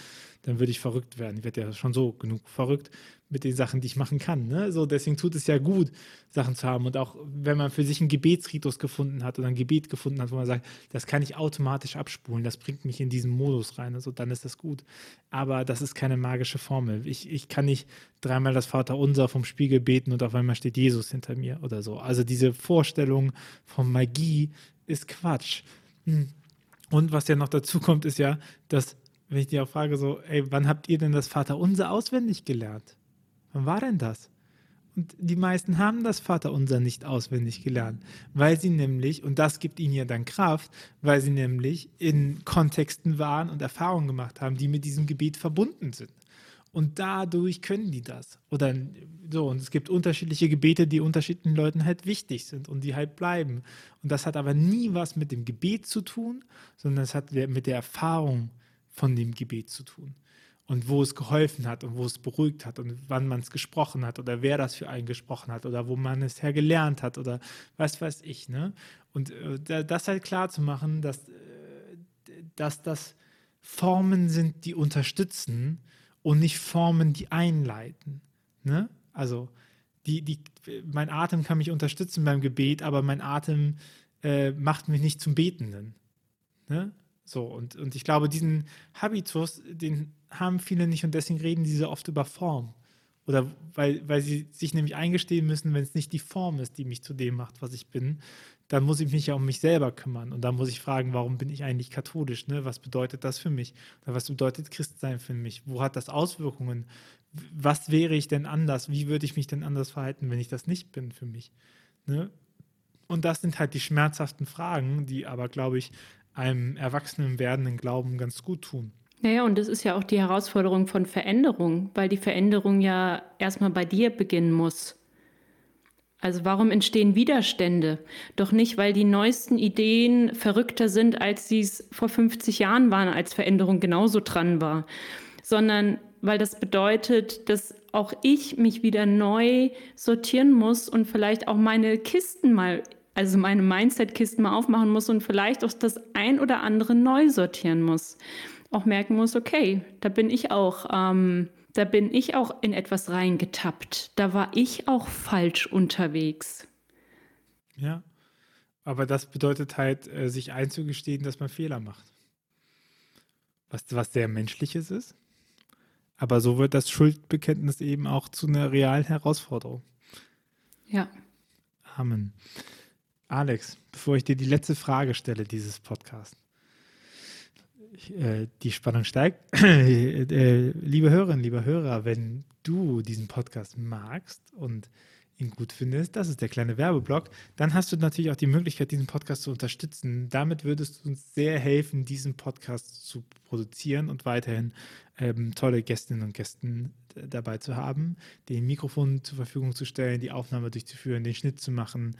dann würde ich verrückt werden. Ich werde ja schon so genug verrückt mit den Sachen, die ich machen kann. Ne? So, deswegen tut es ja gut, Sachen zu haben. Und auch wenn man für sich einen Gebetsritus gefunden hat oder ein Gebet gefunden hat, wo man sagt, das kann ich automatisch abspulen, das bringt mich in diesen Modus rein, also dann ist das gut. Aber das ist keine magische Formel. Ich, ich kann nicht dreimal das Vaterunser vom Spiegel beten und auf einmal steht Jesus hinter mir oder so. Also diese Vorstellung von Magie ist Quatsch. Hm. Und was ja noch dazu kommt, ist ja, dass, wenn ich dir auch frage, so, ey, wann habt ihr denn das Vaterunser auswendig gelernt? Wann war denn das? Und die meisten haben das Vaterunser nicht auswendig gelernt, weil sie nämlich, und das gibt ihnen ja dann Kraft, weil sie nämlich in Kontexten waren und Erfahrungen gemacht haben, die mit diesem Gebet verbunden sind. Und dadurch können die das. Oder so, und es gibt unterschiedliche Gebete, die unterschiedlichen Leuten halt wichtig sind und die halt bleiben. Und das hat aber nie was mit dem Gebet zu tun, sondern es hat mit der Erfahrung von dem Gebet zu tun und wo es geholfen hat und wo es beruhigt hat und wann man es gesprochen hat oder wer das für einen gesprochen hat oder wo man es hergelernt hat oder was weiß ich. Ne? Und äh, das halt klar zu machen, dass, äh, dass das Formen sind, die unterstützen und nicht Formen, die einleiten. Ne? Also die, die, mein Atem kann mich unterstützen beim Gebet, aber mein Atem äh, macht mich nicht zum Betenden. Ne? So, und, und ich glaube, diesen Habitus, den haben viele nicht und deswegen reden diese oft über Form. Oder weil, weil sie sich nämlich eingestehen müssen, wenn es nicht die Form ist, die mich zu dem macht, was ich bin, dann muss ich mich ja um mich selber kümmern. Und dann muss ich fragen, warum bin ich eigentlich katholisch? Ne? Was bedeutet das für mich? Oder was bedeutet Christsein für mich? Wo hat das Auswirkungen? Was wäre ich denn anders? Wie würde ich mich denn anders verhalten, wenn ich das nicht bin für mich? Ne? Und das sind halt die schmerzhaften Fragen, die aber, glaube ich, einem erwachsenen werdenden Glauben ganz gut tun. Naja, und das ist ja auch die Herausforderung von Veränderung, weil die Veränderung ja erstmal bei dir beginnen muss. Also warum entstehen Widerstände? Doch nicht, weil die neuesten Ideen verrückter sind, als sie es vor 50 Jahren waren, als Veränderung genauso dran war, sondern weil das bedeutet, dass auch ich mich wieder neu sortieren muss und vielleicht auch meine Kisten mal also meine Mindset-Kisten mal aufmachen muss und vielleicht auch das ein oder andere neu sortieren muss. Auch merken muss, okay, da bin ich auch, ähm, da bin ich auch in etwas reingetappt. Da war ich auch falsch unterwegs. Ja, aber das bedeutet halt, äh, sich einzugestehen, dass man Fehler macht. Was, was sehr Menschliches ist. Aber so wird das Schuldbekenntnis eben auch zu einer realen Herausforderung. Ja. Amen. Alex, bevor ich dir die letzte Frage stelle dieses Podcasts, äh, die Spannung steigt. äh, liebe Hörerinnen, liebe Hörer, wenn du diesen Podcast magst und ihn gut findest, das ist der kleine Werbeblock, dann hast du natürlich auch die Möglichkeit, diesen Podcast zu unterstützen. Damit würdest du uns sehr helfen, diesen Podcast zu produzieren und weiterhin ähm, tolle Gästinnen und Gästen dabei zu haben, den Mikrofon zur Verfügung zu stellen, die Aufnahme durchzuführen, den Schnitt zu machen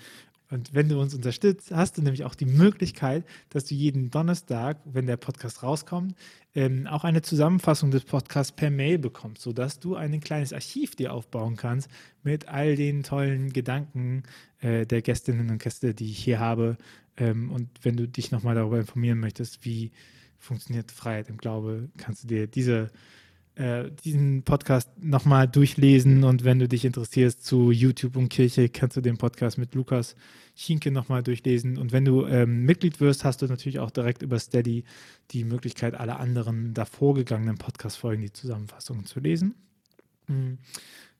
und wenn du uns unterstützt, hast du nämlich auch die Möglichkeit, dass du jeden Donnerstag, wenn der Podcast rauskommt, ähm, auch eine Zusammenfassung des Podcasts per Mail bekommst, sodass du ein kleines Archiv dir aufbauen kannst mit all den tollen Gedanken äh, der Gästinnen und Gäste, die ich hier habe. Ähm, und wenn du dich nochmal darüber informieren möchtest, wie funktioniert Freiheit im Glaube, kannst du dir diese äh, diesen Podcast nochmal durchlesen und wenn du dich interessierst zu YouTube und Kirche, kannst du den Podcast mit Lukas Chinke nochmal durchlesen. Und wenn du ähm, Mitglied wirst, hast du natürlich auch direkt über Steady die Möglichkeit, alle anderen davor gegangenen Podcast-Folgen, die Zusammenfassungen zu lesen. Mhm.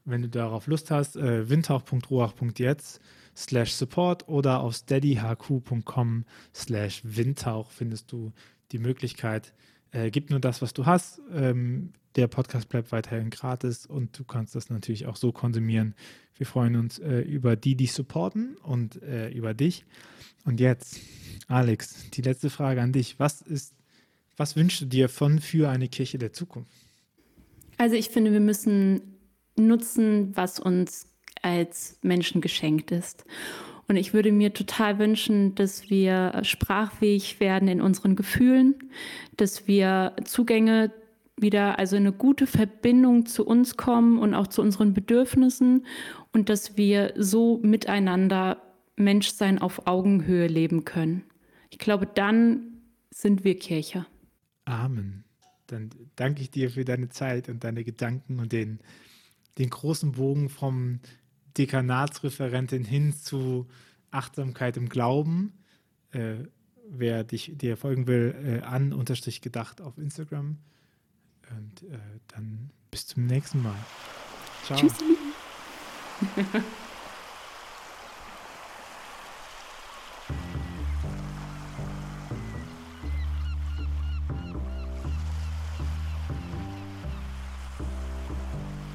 Wenn du darauf Lust hast, äh, windhauch.ruach.jetzt slash support oder auf steadyhq.com slash windhauch findest du die Möglichkeit, äh, gib nur das, was du hast. Ähm, der Podcast bleibt weiterhin gratis und du kannst das natürlich auch so konsumieren. Wir freuen uns äh, über die, die supporten und äh, über dich. Und jetzt, Alex, die letzte Frage an dich. Was ist, was wünschst du dir von für eine Kirche der Zukunft? Also ich finde, wir müssen nutzen, was uns als Menschen geschenkt ist. Und ich würde mir total wünschen, dass wir sprachfähig werden in unseren Gefühlen, dass wir Zugänge wieder, also eine gute Verbindung zu uns kommen und auch zu unseren Bedürfnissen und dass wir so miteinander Menschsein auf Augenhöhe leben können. Ich glaube, dann sind wir Kirche. Amen. Dann danke ich dir für deine Zeit und deine Gedanken und den, den großen Bogen vom Dekanatsreferentin hin zu Achtsamkeit im Glauben. Äh, wer dich, dir folgen will, äh, an unterstrich gedacht auf Instagram. Und äh, dann bis zum nächsten Mal. Ciao. Tschüssi.